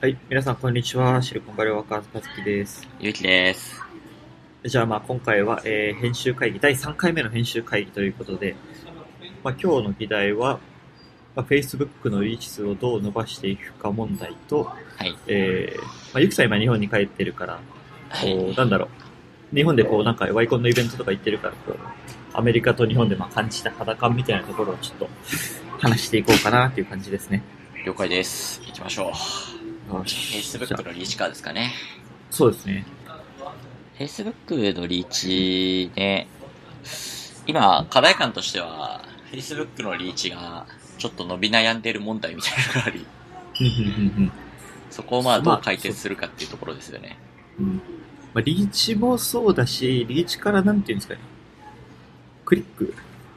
はい、皆さんこんにちは。シリコンバレーワーカーズカズキです。ゆうきです。じゃあまあ今回は、えー編集会議、第3回目の編集会議ということで、まあ、今日の議題は、まあ、Facebook のリーチ数をどう伸ばしていくか問題と、はい。えーまあ、ゆきさん今日本に帰ってるから、こはい。う、なんだろう、日本でこうなんかワイコンのイベントとか行ってるから、こう、アメリカと日本でまあ感じた肌感みたいなところをちょっと話していこうかなっていう感じですね。了解です。行きましょう。よし Facebook のリーチカーですかね。そうですね。Facebook のリーチね、今、課題感としては、Facebook のリーチがちょっと伸び悩んでる問題みたいなのがあり、そこをまあまあどう解決するかっていうところですよね。うんまあ、リーチもそうだし、リーチからなんていうんですかね。クリック、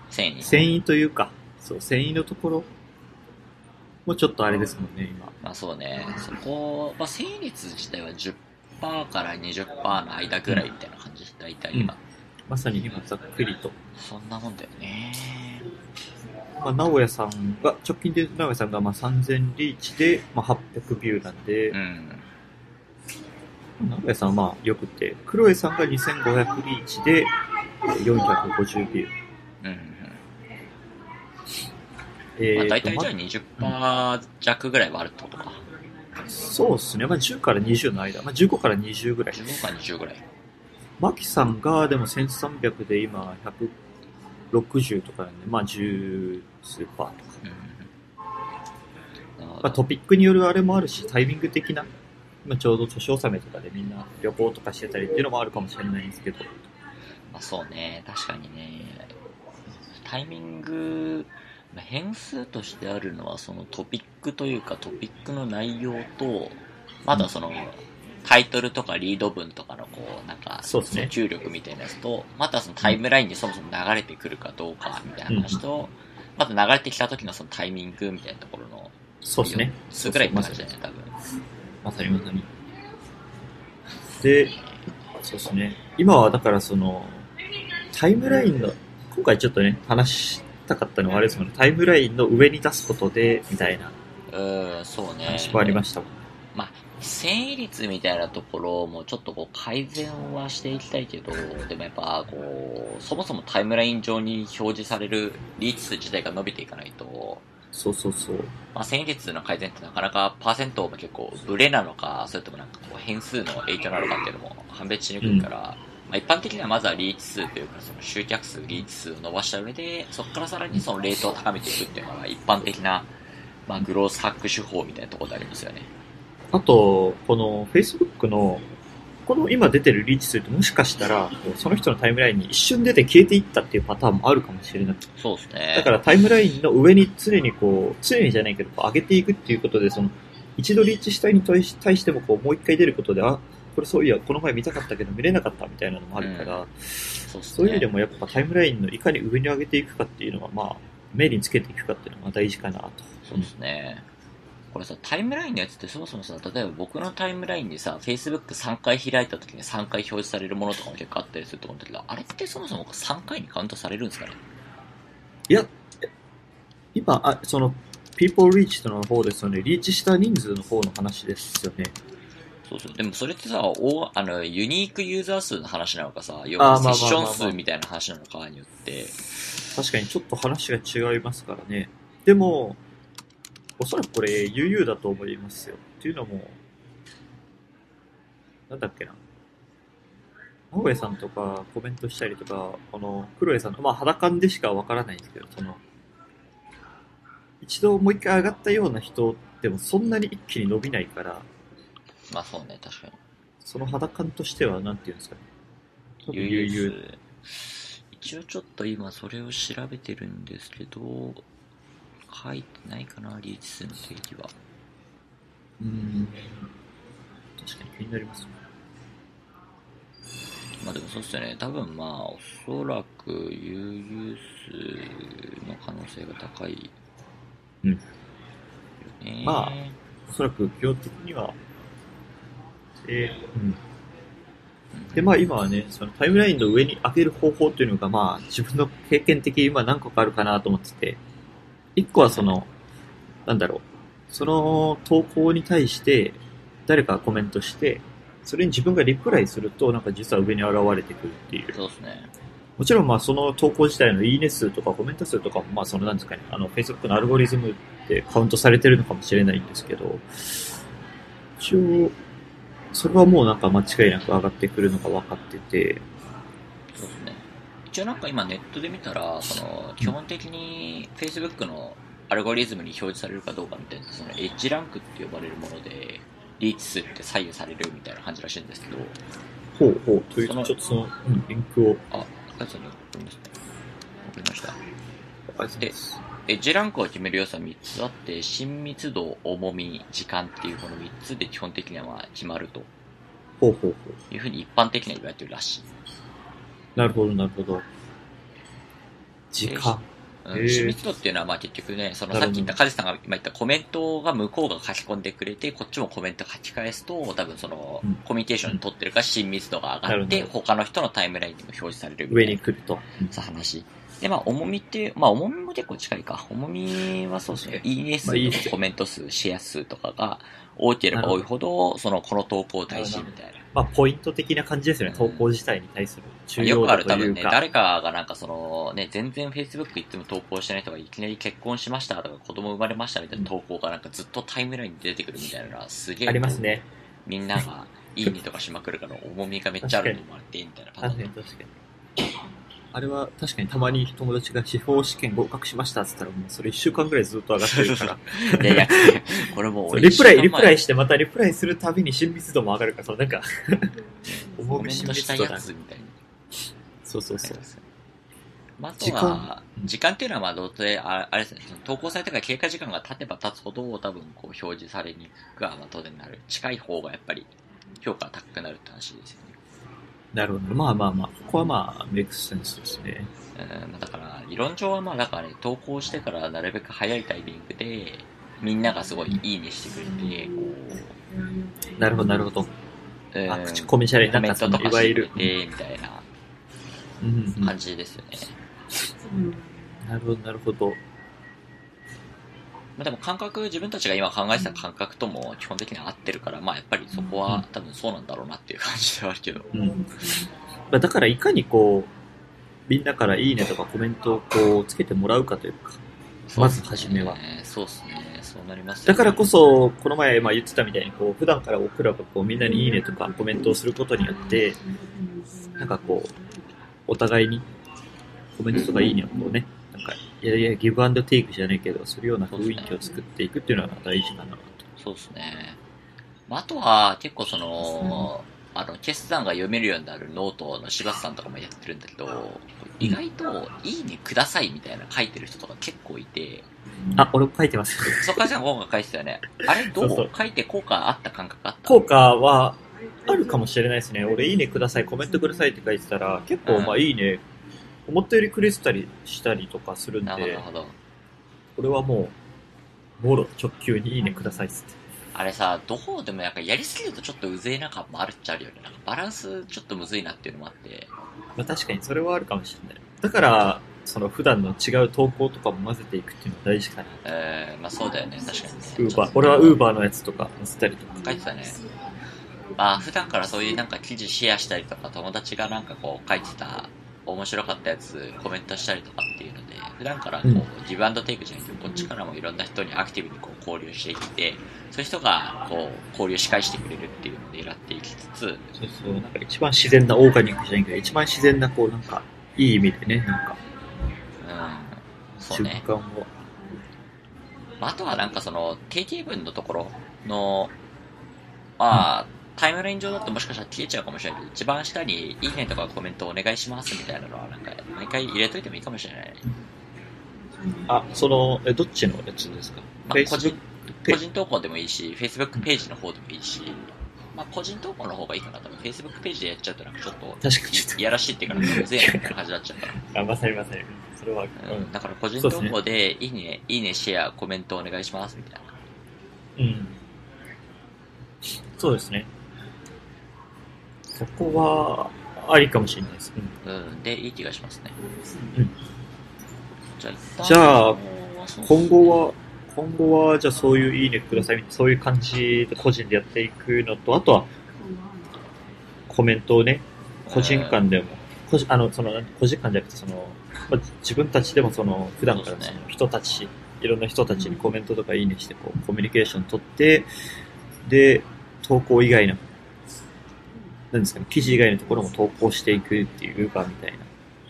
繊維。繊維というか、そう、繊維のところもちょっとあれですもんね、今。まあそうね、そこ、まあ成率自体は10%から20%の間ぐらいみたいな感じ。大体今。まさに今ざっくりと。そんなもんだよね。まあ、直哉さんが、直近で直哉さんがまあ3000リーチで、まあ、800ビューなんでう、ん。直哉さんはまあよくて、黒江さんが2500リーチでえー450ビュー。うんうん。えーとまあ大体まじゃあ20%弱ぐらいはあるってことか。そうですね。まあ、10から20の間。まあ、15から20ぐらい。15か20ぐらい。マキさんがでも1300で今160とかなんで、まあ10数パーとか。まあ、どトピックによるあれもあるし、タイミング的な、まあ、ちょうど年納めとかでみんな旅行とかしてたりっていうのもあるかもしれないんですけど、まあそうね、確かにね。タイミング、まあ変数としてあるのはそのトピックというかトピックの内容と、まだその、タイトルとかリード文とかのこう、なんか、そうですね注力みたいなやつと、またそのタイムラインにそもそも流れてくるかどうかみたいな話と、また流れてきた時のそのタイミングみたいなところの、そうですね。数ぐらいって感じだよね、多分。まさにまさに。で、そうですね。今はだからその、タイムラインの、今回ちょっとね、話したかったのはあれですもんね、タイムラインの上に出すことで、みたいなうん、そうね。話もありましたもん。まあ、繊維率みたいなところもちょっとこう改善はしていきたいけど、でもやっぱこう、そもそもタイムライン上に表示されるリーチ数自体が伸びていかないと、そうそうそう。まあ、繊維率の改善ってなかなかパーセントも結構ブレなのか、それともなんかこう変数の影響なのかっていうのも判別しにくいから、まあ、一般的にはまずはリーチ数というかその集客数、リーチ数を伸ばした上で、そこからさらにそのレートを高めていくっていうのが一般的な、まあ、グロースハック手法みたいなところでありますよね。あと、この Facebook の、この今出てるリーチ数ってもしかしたら、その人のタイムラインに一瞬出て消えていったっていうパターンもあるかもしれなくて。そうですね。だからタイムラインの上に常にこう、常にじゃないけど、上げていくっていうことで、その、一度リーチしたいに対し対してもこう、もう一回出ることで、あ、これそういや、この前見たかったけど見れなかったみたいなのもあるから、そうですね。そういう意味でもやっぱタイムラインのいかに上に上げていくかっていうのは、まあ、目につけていくかっていうのが大事かなと。そうですね。これさ、タイムラインのやつってそもそもさ、例えば僕のタイムラインにさ、Facebook3 回開いた時に3回表示されるものとかも結構あったりすると思うんだけど、あれってそもそも3回にカウントされるんですかね？いや、今、あその、people reached の方ですよね。リーチした人数の方の話ですよね。そうそう。でもそれってさ、おあの、ユニークユーザー数の話なのかさ、要はセッション数みたいな話なのかによって、確かにちょっと話が違いますからね。でも、おそらくこれ UU だと思いますよ。っていうのも、なんだっけな。直江さんとかコメントしたりとか、この黒江さんの、まあ肌感でしかわからないんですけど、その、一度もう一回上がったような人でもそんなに一気に伸びないから、まあそうね、確かに。その肌感としては、なんていうんですかね。多分 UU 数。一応ちょっと今それを調べてるんですけど、書いてないかな、リーチ数の定義は。うん。確かに気になりますね。まあでもそうっすよね。多分まあ、おそらく UU 数の可能性が高い。うんよね。まあおそらく基本的には、えーうん。で、まあ今はね、そのタイムラインの上に上げる方法っていうのが、まあ自分の経験的に今何個かあるかなと思ってて、一個はその、なんだろう、その投稿に対して、誰かがコメントして、それに自分がリプライすると、なんか実は上に現れてくるっていう。そうですね。もちろんまあその投稿自体のいいね数とかコメント数とかもまあそのなんですかね、あの Facebook のアルゴリズムでカウントされてるのかもしれないんですけど、一応、それはもうなんか間違いなく上がってくるのが分かってて、そうですね。一応なんか今ネットで見たら、その、基本的に Facebook のアルゴリズムに表示されるかどうかみたいな、そのエッジランクって呼ばれるもので、リーチ数って左右されるみたいな感じらしいんですけど、ほうほう、というそのちょっとその、うん、リンクを、あ、赤井さんに送りますね。送りました。あエッジランクを決める要素は3つあって、親密度、重み、時間っていうこの3つで基本的にはまあ決まるとほうほうほう。いうふうに一般的には言われてるらしい。なるほど、なるほど。時間。うん親密度っていうのはまあ結局ね、そのさっき言ったカジさんが今言ったコメントが向こうが書き込んでくれて、こっちもコメント書き返すと、多分そのうんコミュニケーション取ってるから親密度が上がって、他の人のタイムラインにも表示されるみた上いなに来ると。さ話。で、まあ、重みって、まあ、重みも結構近いか。重みはそうですね。いいね数とかコメント数、シェア数とかが多ければ多いほど、その、この投稿大事みたいな。まあ、ポイント的な感じですよね。投稿自体に対する重よ要度くある多分ね。誰かがなんかその、ね、全然 Facebook いつも投稿してない人がいきなり結婚しましたとか子供生まれましたみたいな投稿がなんかずっとタイムラインに出てくるみたいなのはすげえ。あります。ね。みんながいいねとかしまくるから重みがめっちゃあると思われて、みたいな感じ確かに。確かに。あれは確かにたまに友達が司法試験合格しましたって言ったらもうそれ一週間ぐらいずっと上がってるから。で、いや、これもうリプライ、リプライししてまたリプライするたびに親密度も上がるから、そうなんか、重み親密度だ。そうそうそう。まあ、あと時は間、時間っていうのはまあ、どうせ、ああれですね、投稿されてから経過時間が経てば経つほど、多分こう表示されにくくはまあ当然なる。近い方がやっぱり評価が高くなるって話ですよね。なるほど。まあまあまあ、ここはまあ、メイクセンスですね。うん、まあだから、理論上はまあ、だからね、投稿してからなるべく早いタイミングで、みんながすごいいいねしてくれて、こなるほど、なるほど。う、うんあ、口コミシャレ、コなんかとかいわゆるみたいなうんうん感じですよね。なるほど、なるほど。まあでも感覚、自分たちが今考えてた感覚とも基本的には合ってるから、まあやっぱりそこは多分そうなんだろうなっていう感じではあるけど。うん。まあ、だからいかにこう、みんなからいいねとかコメントをこう、つけてもらうかというか。まず初めはそうですね。そうなりますよねだからこそ、この前まあ言ってたみたいに、こう、普段から僕らがこう、みんなにいいねとかコメントをすることによって、なんかこう、お互いにコメントとかいいねをこうね、なんか、いやいや、ギブアンドテイクじゃないけど、するような雰囲気を作っていくっていうのは大事かなと。そうですね。まああとは結構その、あの、決算が読めるようになるノートの柴田さんとかもやってるんだけど、意外と、いいねくださいみたいな書いてる人とか結構いて、あ、俺も書いてます。そこから今回書いてたよね。あれどう？そう書いて効果あった感覚あった？効果はあるかもしれないですね。俺、いいねください、コメントくださいって書いてたら、結構、うんまあ、いいね、思ったよりくれてたりしたりとかするんなるほど、なでる、ほど。これはもう、もろ直球にいいねくださいっつって。あれさ、どうでもなんかやりすぎるとちょっとうぜえな感もあるっちゃあるよね。なんかバランスちょっとむずいなっていうのもあって。まあ、確かにそれはあるかもしれない。だから、その普段の違う投稿とかも混ぜていくっていうのは大事かな。えー、まあそうだよね、確かにね。ウーバー、俺はウーバーのやつとか載せたりとか。書いてたね。まあ普段からそういうなんか記事シェアしたりとか、友達がなんかこう書いてた面白かったやつコメントしたりとかっていうので、普段からこう、うん。ギブアンドテイクじゃなくて、こっちからもいろんな人にアクティブにこう交流していって、そういう人がこう交流し返してくれるっていうのを狙っていきつつ、そうそう、なんか一番自然なオーガニックじゃないけど、一番自然な、こう、なんか、いい意味でね、なんか、うん、そう瞬ね。あ、あとはなんかその定型文のところの、まあ、タイムライン上だともしかしたら消えちゃうかもしれないけど、一番下にいいねとかコメントお願いしますみたいなのはなんか毎回入れといてもいいかもしれないね。あ、その、え、どっちのやつですか？まあ個人個人投稿でもいいし、Facebook ページの方でもいいし、まあ個人投稿の方がいいかな。多分 Facebook ページでやっちゃうとなんかちょっと、確かにいやらしいっていうかなんかうぜえなみたいな感じになっちゃうから。と、あ、まさにまさに。それは、ううんん。だから個人投稿で、いいね、いいね、シェア、コメントお願いしますみたいな。うん。そうですね。そこは、ありかもしれないです。うんうん、で、いい気がしますね。うんじゃあ、今後は、今後は、じゃあそういういいねください、そういう感じで個人でやっていくのと、あとは、コメントをね、個人間でも、個人あの、その、個人間じゃなくて、その、まあ、自分たちでもその、普段からその人たち、いろんな人たちにコメントとかいいねして、こう、コミュニケーション取って、で、投稿以外の、なんですかね、記事以外のところも投稿していくっていうか、みたいな。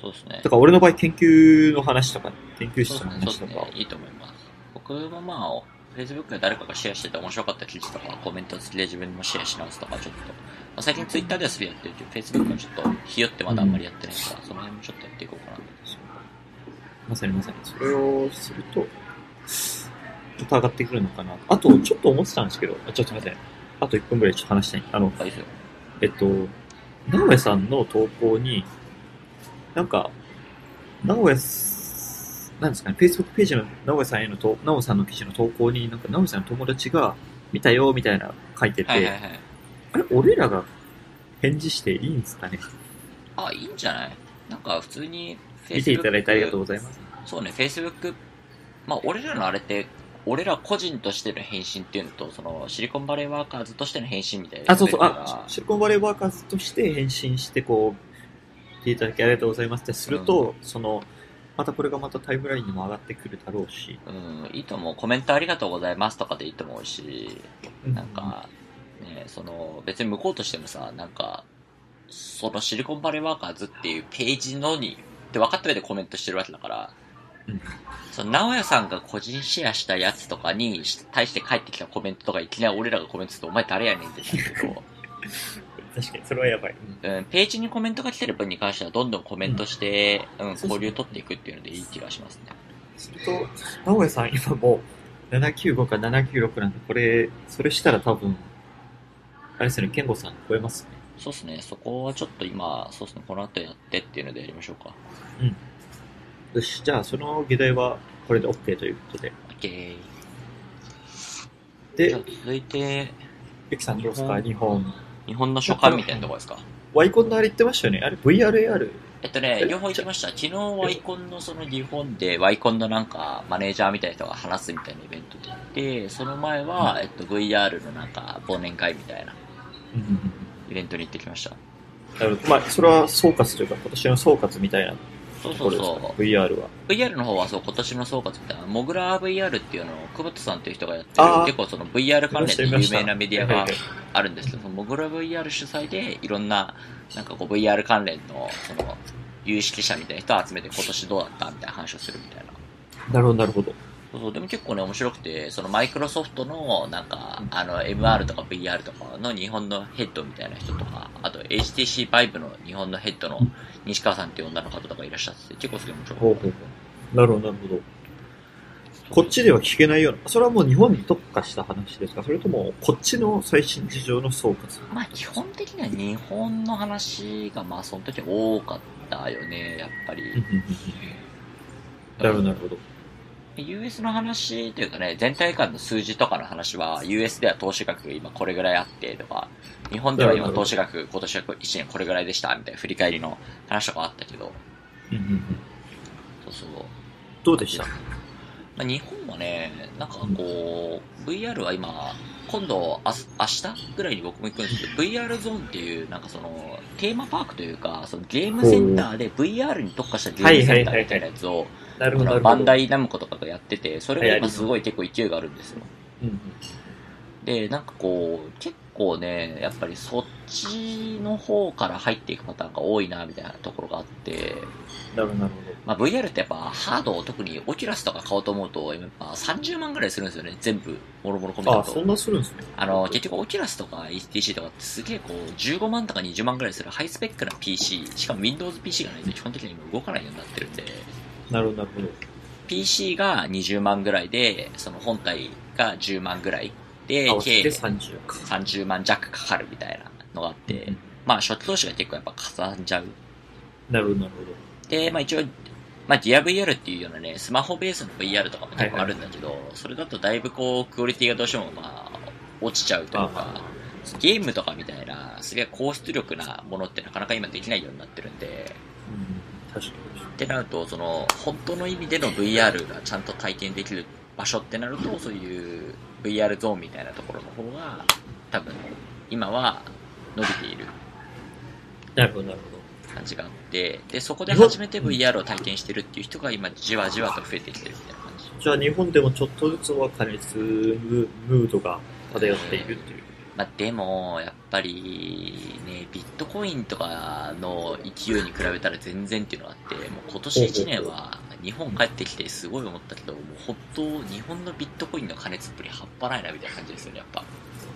そうですねだ。から俺の場合研究の話とか、研究室の話とかですね。いいと思います。僕もまあ、Facebook で誰かがシェアしてて面白かった記事とか、コメント付きで自分もシェアし直すとか、ちょっと、まあ、最近 Twitter ではすぐやってるけど、Facebook はちょっと、ひよってまだあんまりやってないから、その辺もちょっとやっていこうかな。まさにまさに。それをすると、ちょっと上がってくるのかな。あと、ちょっと思ってたんですけど、あちょっと待って、あと1分ぐらいちょっと話したい。あの、あ、いいですよ。えっと、直江さんの投稿に、なんか、直江す、なんですかね、Facebook ページの直江さんへのと、直江さんの記事の投稿に、なんか直江さんの友達が見たよ、みたいな書いてて、はいはいはい。あれ、俺らが返事していいんですかね？あ、いいんじゃない？なんか普通に Facebook、見ていただいてありがとうございます。そうね、Facebook、まあ、俺らのあれって、俺ら個人としての返信っていうのと、その、シリコンバレーワーカーズとしての返信みたいな。あ、そうそう、あ、シリコンバレーワーカーズとして返信して、こう、見ていただきありがとうございますってすると、その、またこれがまたタイムラインにも上がってくるだろうし、うん、いいと思う。コメントありがとうございますとかでいいと思うし、なんか、ね、その、別に向こうとしてもさ、なんか、そのシリコンバレーワーカーズっていうページのに、って分かった上でコメントしてるわけだから、うんその、直哉さんが個人シェアしたやつとかに対して返ってきたコメントとかいきなり俺らがコメントすると、お前誰やねんってなるけど、確かに、それはやばい。うん、ページにコメントが来てる分に関してはどんどんコメントして、うん、そうそう交流取っていくっていうのでいい気がしますね。すると、直江さん今もう795か796なんで、これ、それしたら多分、あれですよね、健吾さん超えますね。そうですね、そこはちょっと今、そうですね、この後やってっていうのでやりましょうか。よし、じゃあその議題はこれで OK ということで。OK。でじゃあ、続いて、ゆきさんどうですか？日本。日本の書簡みたいなとこですか？ワイコンのあれ言ってましたよねあれ ?VRAR? えっとね、両方行きました。昨日ワイコンのその日本でワイコンのなんかマネージャーみたいな人が話すみたいなイベントで行って、その前は、えっと VR のなんか忘年会みたいなイベントに行ってきました。なるほど。まあ、それは総括というか、今年の総括みたいなそうそうそろですか？ね。VR は。う。VR の方はそう、今年の総括みたいな、モグラ VR っていうのを、久保田さんっていう人がやってる結構その VR 関連で有名なメディアがあるんですけど、そのモグラ VR 主催で、いろんな、なんかこう VR 関連の、その、有識者みたいな人を集めて今年どうだったみたいな話をするみたいな。なるほど、なるほど。そうそう、でも結構ね、面白くて、そのマイクロソフトの、なんか、あの、MR とか VR とかの日本のヘッドみたいな人とか、あと HTC Vive の日本のヘッドの西川さんっていう女の方とかいらっしゃってて、結構すげえ面白かっほうほうほう。なるほど、なるほど。こっちでは聞けないような、それはもう日本に特化した話ですか？それとも、こっちの最新事情の総括？た。まあ、基本的には日本の話が、まあ、その時多かったよね、やっぱり。なるほど、なるほど。US の話というかね、全体間の数字とかの話は、US では投資額が今これぐらいあってとか、日本では今投資額今年は1年これぐらいでしたみたいな振り返りの話とかあったけど、うんうんうん。そうそう。どうでした？まあ、日本はね、なんかこう、VR は今、今度、あす明日ぐらいに僕も行くんですけど、VR ゾーンっていう、なんかその、テーマパークというか、そのゲームセンターで VR に特化したゲームセンターみたいなやつを、なるほど、なるほど。バンダイナムコとかがやってて、それが今すごい結構勢いがあるんですよ。うんうんで、なんかこう、結構ね、やっぱりそっちの方から入っていくパターンが多いな、みたいなところがあって、なるほど、まあ、VR ってやっぱハードを特にオキュラスとか買おうと思うと、やっぱ30万ぐらいするんですよね、全部、もろもろ込みだと。あ。そんなするんですね。あの、結局オキュラスとか HTC とかってすげえこう、15万とか20万ぐらいするハイスペックな PC、しかも Windows PC がないと基本的に今動かないようになってるんで、なるほど、なるほど。PC が20万ぐらいで、その本体が10万ぐらいで計30か。30万弱かかるみたいなのがあって、うんまあ初期投資が結構やっぱかさんじゃう。なるほど、なるほど。で、まあ一応、まあ DiaVR っていうようなね、スマホベースの VR とかも結構あるんだけど、それだとだいぶこう、クオリティがどうしてもまあ、落ちちゃうというか、ゲームとかみたいな、すげえ高出力なものってなかなか今できないようになってるんで、うん、確かに。ってなると、その、本当の意味での VR がちゃんと体験できる場所ってなると、そういう VR ゾーンみたいなところの方が、多分、今は伸びているなるほど、なるほど。感じがあって、で、そこで初めて VR を体験してるっていう人が今、じわじわと増えてきてるみたいな感じ。じゃあ日本でもちょっとずつは加熱ムードが漂っているっていう。まあ、でも、やっぱり、ね、ビットコインとかの勢いに比べたら全然っていうのがあって、もう今年1年は日本帰ってきてすごい思ったけど、もう本当、日本のビットコインの加熱っぷり半端ないなみたいな感じですよね、やっぱ。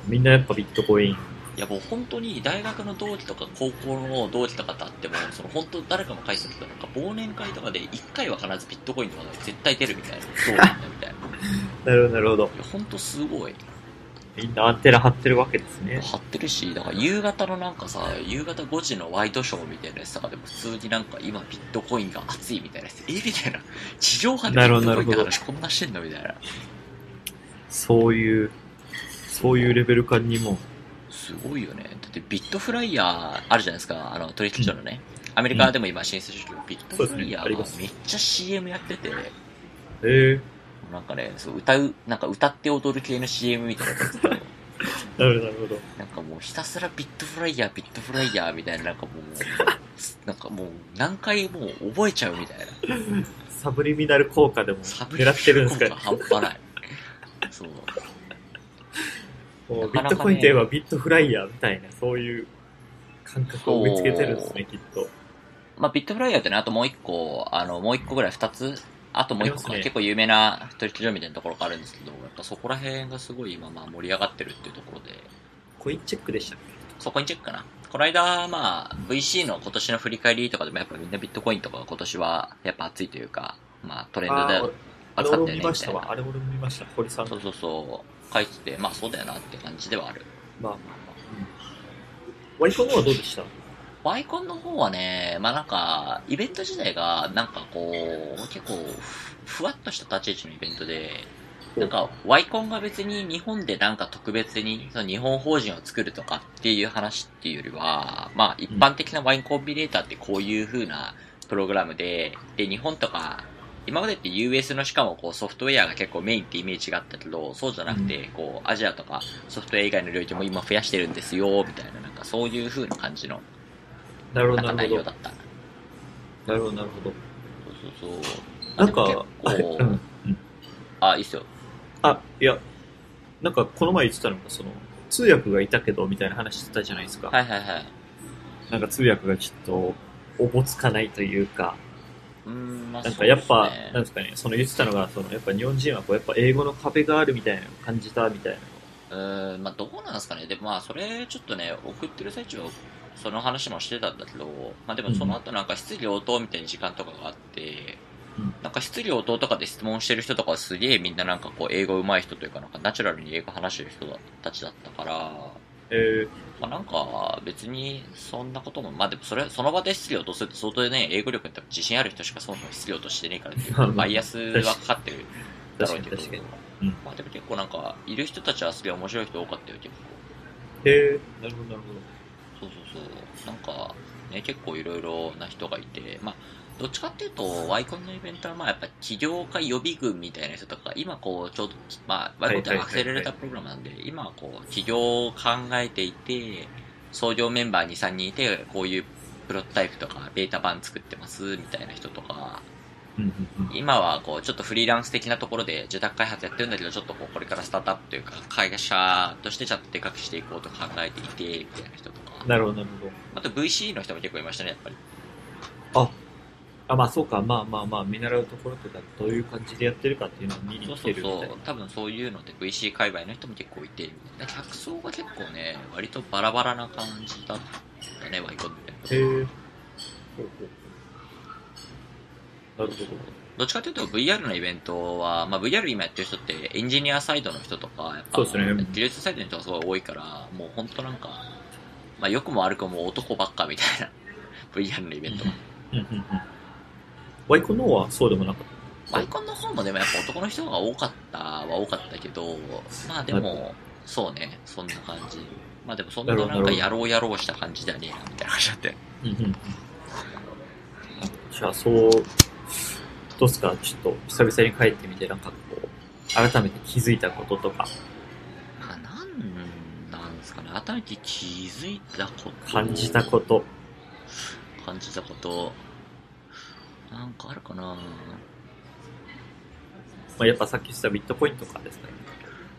みんなやっぱビットコイン。いやもう本当に大学の同期とか高校の同期とかと会っても、その本当誰かも返したけど、なんか忘年会とかで1回は必ずビットコインとかで絶対出るみたいな。そうなんだみたいな。い なるほど、なるほど。や本当すごい。みんなアンテナ張ってるわけですね。張ってるし、だから夕方のなんかさ、夕方5時のワイドショーみたいなやつとかでも普通になんか今ビットコインが熱いみたいなやつ、えみたいな。地上波でビットコインってなる話こんなしてんのみたいな。そういう、そういうレベル感にも。すごいよね。だってビットフライヤーあるじゃないですか、あの取引所のね。アメリカでも今進出してるビットフライヤーがめっちゃ CM やってて、えなんかね、そう歌う、なんか歌って踊る系の CM みたいなやつ なるほど、なるほど。なんかもうひたすらビットフライヤー、ビットフライヤーみたいな、なんかもう、なんかもう何回もう覚えちゃうみたいな。サブリミナル効果でも狙ってるんですか？ね効果半端ない。そう。もうビットコインといえばビットフライヤーみたいな、そういう感覚を植え付けてるんですね、きっと。まあ、ビットフライヤーってね、あともう一個、あの、もう一個ぐらい二つ、あともう一個ね結構有名な取引所みたいなところがあるんですけど、やっぱそこら辺がすごい今まあ盛り上がってるっていうところで、コインチェックでしたっそこにチェックかな。この間、まあ、VC の今年の振り返りとかでもやっぱみんなビットコインとかが今年はやっぱ熱いというか、まあトレンドで扱ってるねみたいな見ましたわ。。あれ俺も見ました。堀さんの。そうそうそう、書いてて、まあそうだよなって感じではある。まあまあまあ。ワイコンの方はどうでした？ワイコンの方はね、まあなんか、イベント自体が、なんかこう、結構ふ、ふわっとした立ち位置のイベントで、なんか、ワイコンが別に日本でなんか特別に、その日本法人を作るとかっていう話っていうよりは、まあ一般的なワインコンビネーターってこういう風なプログラムで、で、日本とか、今までって US のしかもこうソフトウェアが結構メインってイメージがあったけど、そうじゃなくて、こう、アジアとかソフトウェア以外の領域も今増やしてるんですよ、みたいな、なんかそういう風な感じの、なるほど、な内容だ。った。なるほど、なるほど。そうそうそう。なんか、あうん。うんあ、いいっすよ。あ、いや、なんかこの前言ってたのが、その、通訳がいたけど、みたいな話してたじゃないですか。はいはいはい。なんか通訳がちょっと、おぼつかないというか、うーん、まあ、なんかやっぱ、そうですねなんですかね、その言ってたのが、その、やっぱ日本人はこう、やっぱ英語の壁があるみたいなのを感じたみたいなの。うーん、まあどうなんですかね。でもまあそれちょっとね、送ってる最中はその話もしてたんだけど、まあでもその後なんか質疑応答みたいな時間とかがあって、うん。なんか質疑応答とかで質問してる人とかはすげえみんななんかこう英語上手い人というかなんかナチュラルに英語話してる人たちだったから、えまあなんか別にそんなことも、まあでもそれ、その場で質疑応答すると相当ね、英語力に多分自信ある人しかそもそも質疑応答してねえからっていう バイアスはかかってるだろうけど。うん。まあでも結構なんか、いる人たちはすげえ面白い人多かったよ、結構。ー、えー、なるほど、なるほそうそうそう。なんか、ね、結構いろいろな人がいて、まあ、どっちかっていうと、ワイコンのイベントは、まあやっぱ起業家予備軍みたいな人とか、今こう、ちょうど、まあ、ワイコンってアクセレレータープログラムなんで、今はこう、起業を考えていて、創業メンバー2、3人いて、こういうプロトタイプとか、ベータ版作ってます、みたいな人とか、ど。うんうんうん。今はこう、ちょっとフリーランス的なところで受託開発やってるんだけど、ちょっとこう、これからスタートアップというか、会社としてちゃんとでかくしていこうと考えていて、みたいな人とか。なるほど、なるほど。あと VC の人も結構いましたね、やっぱり。あ、あ、まあそうか、まあまあまあ、見習うところとか、どういう感じでやってるかっていうのを見にそう来そうそてるみたいうな。。多分そういうので VC 界隈の人も結構いて、客層が結構ね、割とバラバラな感じだったね、ワイコンって。へえ。ほうほうほうなるほど。どっちかというと VR のイベントは、まあ VR 今やってる人ってエンジニアサイドの人とか、やっぱ技術サイドの人がすごい多いから、もう本当なんか、まあ良くも悪くも男ばっかみたいな VR のイベントが。うんうんうん。ワイコンの方はそうでもなかっワイコンの方もでもやっぱ男の人が多かったは多かったけど、まあでも、そうね、そんな感じ。まあでもそんななんかやろうやろうした感じだねみたいな感じだって。た。うんうんうん。じゃあ、そう、どうっすかちょっと、久々に帰ってみて、なんかこう、改めて気づいたこととか、あなんなんですかね。改めて気づいたこと。感じたこと。感じたこと。なんかあるかなまあ、やっぱさっき言ったビットコインとかですかね。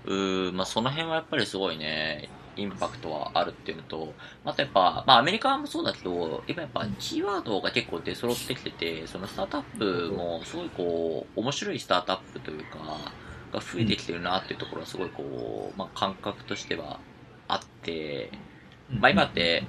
うーまあその辺はやっぱりすごいね、インパクトはあるっていうのと、またやっぱ、まあアメリカもそうだけど、今やっぱキーワードが結構出揃ってきてて、そのスタートアップもすごいこう、面白いスタートアップというか、が増えてきてるなっていうところはすごいこう、まあ感覚としてはあって、まあ今って、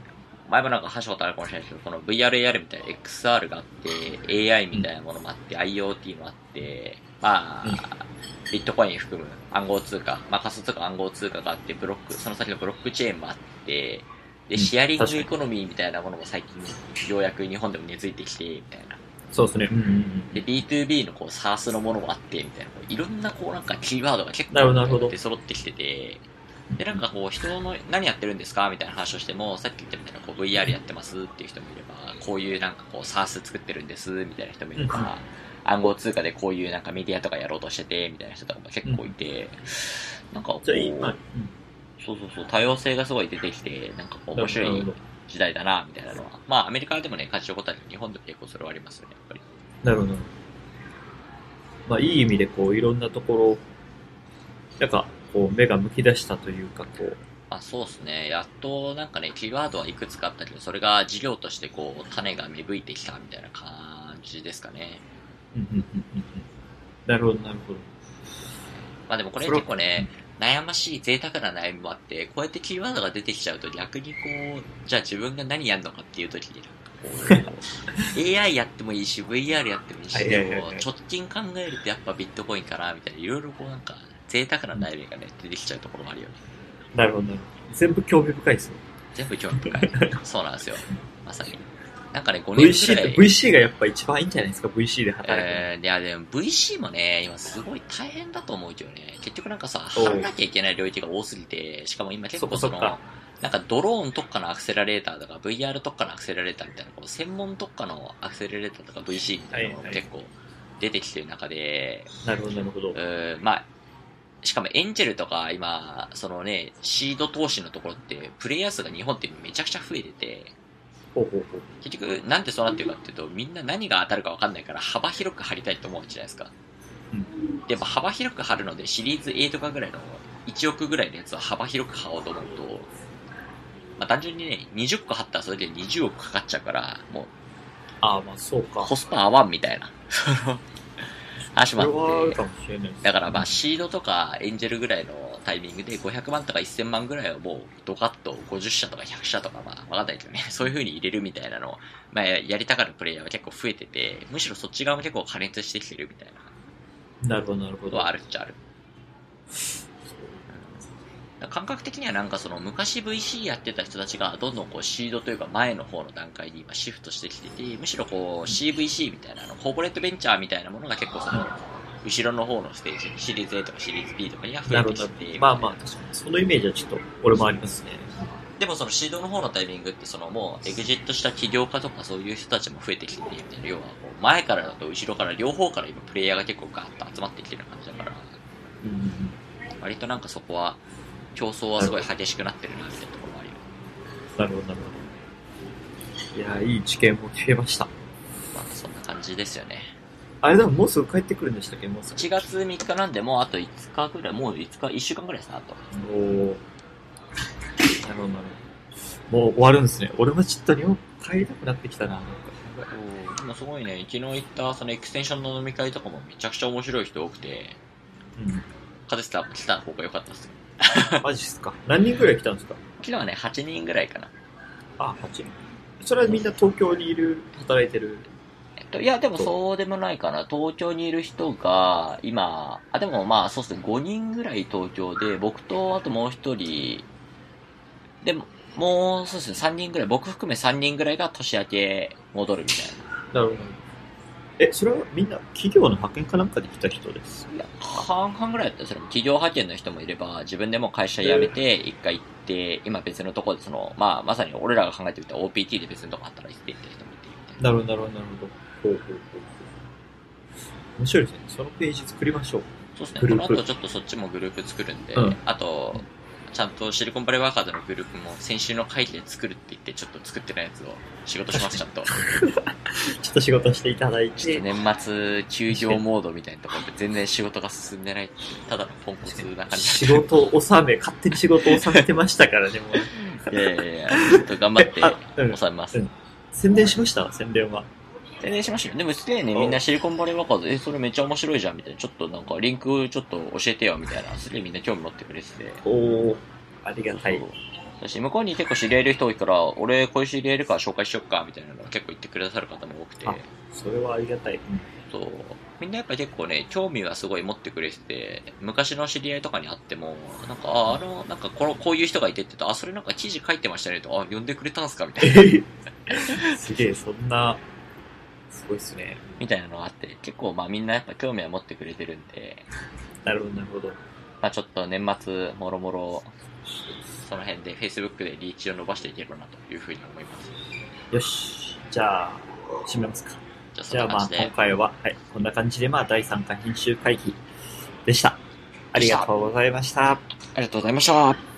前もなんか話したことあるかもしれないですけど、この VRAR みたいな XR があって、AI みたいなものもあって、IoT もあって、まあ、うんビットコイン含む暗号通貨、まあ仮想通貨暗号通貨があって、ブロック、その先のブロックチェーンもあって、で、うんシェアリングエコノミーみたいなものも最近ようやく日本でも根付いてきて、みたいな。そうですね。うんうんうんで、B2B のこう SARS のものもあって、みたいな。こういろんなこうなんかキーワードが結構出揃ってきてて、で、なんかこう人の何やってるんですかみたいな話をしても、さっき言ったみたいなこう VR やってますっていう人もいれば、こういうなんかこう SARS 作ってるんですみたいな人もいれば、暗号通貨でこういうなんかメディアとかやろうとしてて、みたいな人とかも結構いて、なんかこう、そうそうそう、多様性がすごい出てきて、なんかこう面白い時代だな、みたいなのは。まあアメリカでもね、感じることあるけど、日本でも結構それはありますよね、やっぱり。なるほど。まあ、いい意味で、こう、いろんなところ、なんか、こう、目が向き出したというか、こう、あそうですね。やっとなんかね、キーワードはいくつかあったけど、それが事業としてこう、種が芽吹いてきたみたいな感じですかね。なるほど、なるほど。まあでもこれ結構ね、悩ましい贅沢な悩みもあって、こうやってキーワードが出てきちゃうと逆にこう、じゃあ自分が何やるのかっていう時に AI やってもいいし、VR やってもいいし、でも直近考えるとやっぱビットコインかな、みたいな、いろいろこうなんか、贅沢な悩みがね、出てきちゃうところもあるよね。なるほど、なるほど。全部興味深いですよ。全部興味深い。そうなんですよ。まさに。なんかね、5年ぐ VC らい。って、。VC がやっぱ一番いいんじゃないですか、VC で働いてる。えー、いや、でも VC もね、今すごい大変だと思うけどね、結局なんかさ、貼らなきゃいけない領域が多すぎて、しかも今結構その、そなんかドローン特化のアクセラレーターとか VR 特化のアクセラレーターみたいな、こう専門特化のアクセラレーターとか VC みたいなのもはいはい。結構出てきてる中で、なるほど、なるほど。まあ、しかもエンジェルとか今、そのね、シード投資のところって、プレイヤー数が日本ってめちゃくちゃ増えてて、ほうほうほう。結局、なんでそうなってるかっていうと、みんな何が当たるか分かんないから、幅広く貼りたいと思うじゃないですか。うんでも幅広く貼るので、シリーズ A とかぐらいの1億ぐらいのやつは幅広く貼おうと思うと、まあ単純にね、20個貼ったらそれで20億かかっちゃうから、もうああ、まあそうか。コスパ合わんみたいな。そ の話もああって。だからまあシードとかエンジェルぐらいのタイミングで500万とか1000万ぐらいをもうドカッと50社とか100社とかまあわかんないけどね、そういう風に入れるみたいなのを、まあやりたがるプレイヤーは結構増えてて、むしろそっち側も結構加熱してきてるみたいななるほど、なるほど。ことはあるっちゃある。うん感覚的にはなんかその昔 VC やってた人たちがどんどんこうシードというか前の方の段階に今シフトしてきてて、むしろこう CVC みたいなあのコーポレートベンチャーみたいなものが結構その後ろの方のステージ、シリーズ A とかシリーズ B とかには増えてきて、。まあまあ、確かに。そのイメージはちょっと、俺もありますね。でもそのシードの方のタイミングってそのもうエグジットした起業家とかそういう人たちも増えてきててみたいな、要はこう前からだと後ろから両方から今プレイヤーが結構ガーッと集まってきてる感じだから、うん。割となんかそこは競争はすごい激しくなってるなみたいなところもあるよね。なるほど、なるほど。いや、いい知見も聞けました。まあそんな感じですよね。あれでももうすぐ帰ってくるんでしたっけ？もうすぐ。1月3日なんでもうあと5日ぐらい、もう5日、1週間ぐらいですね、あと。おーなるほど、なるほど。もう終わるんですね。俺もちょっと日本帰りたくなってきたな。なんかでもすごいね、昨日行ったそのエクステンションの飲み会とかもめちゃくちゃ面白い人多くて、うん。カズさん来た方が良かったですよ。マジっすか？何人ぐらい来たんですか？昨日はね、8人ぐらいかな。あ、8人。それはみんな東京にいる、働いてる。と、いや、でもそうでもないかな。東京にいる人が、今、あ、でもまあ、そうですね、5人ぐらい東京で、僕とあともう一人、でも、もう、そうですね、3人ぐらい、僕含め3人ぐらいが年明け戻るみたいな。なるほど。え、それはみんな企業の派遣かなんかで来た人です？いや、半々ぐらいだったら、それも企業派遣の人もいれば、自分でも会社辞めて、一回行って、今別のところで、その、まあ、まさに俺らが考えてみた OPT で別のとこ働いてるって人もいて、みたいな。なるほど、なるほど、なるほど。ほうほうほう。面白いですね。そのページ作りましょう。そうですね。この後ちょっとそっちもグループ作るんで、うんあと、ちゃんとシリコンバレーワーカーズのグループも先週の会議で作るって言って、ちょっと作ってないやつを仕事します、ちゃんと。ちょっと仕事していただいて、年末休業モードみたいなところで全然仕事が進んでないただのポンコツな感じ仕事を収め、勝手に仕事を収めてましたからね、もう。いやいやいや、ちょっと頑張ってあうん収めます。うん宣伝しました？宣伝は。宣伝しましたよ。でもすげえね、みんなシリコンバレーワーカーズ、え、それめっちゃ面白いじゃん。みたいな、ちょっとなんかリンクちょっと教えてよみたいな、すげえみんな興味持ってくれてて。おおありがたい。私、向こうに結構知り合いいる人多いから、俺こういう知り合いいるから紹介しよっか、みたいなのを結構言ってくださる方も多くて、あそれはありがたい。そう。みんなやっぱ結構ね、興味はすごい持ってくれてて、昔の知り合いとかに会っても、なんか、あ、あの、なんかこの、こういう人がいてって言うと、あ、それなんか記事書いてましたねと、あ、呼んでくれたんすか？みたいな、すげえ、そんな、すごいっすね。みたいなのがあって、結構まあみんなやっぱ興味は持ってくれてるんで、なるほど、なるほど。まあちょっと年末、もろもろ、その辺で Facebook でリーチを伸ばしていければなというふうに思います。よし。じゃあ、締めますか。じゃあそじゃあまあ、今、回は、はい、こんな感じで、まあ、第3回編集会議でした。ありがとうございました。ありがとうございました。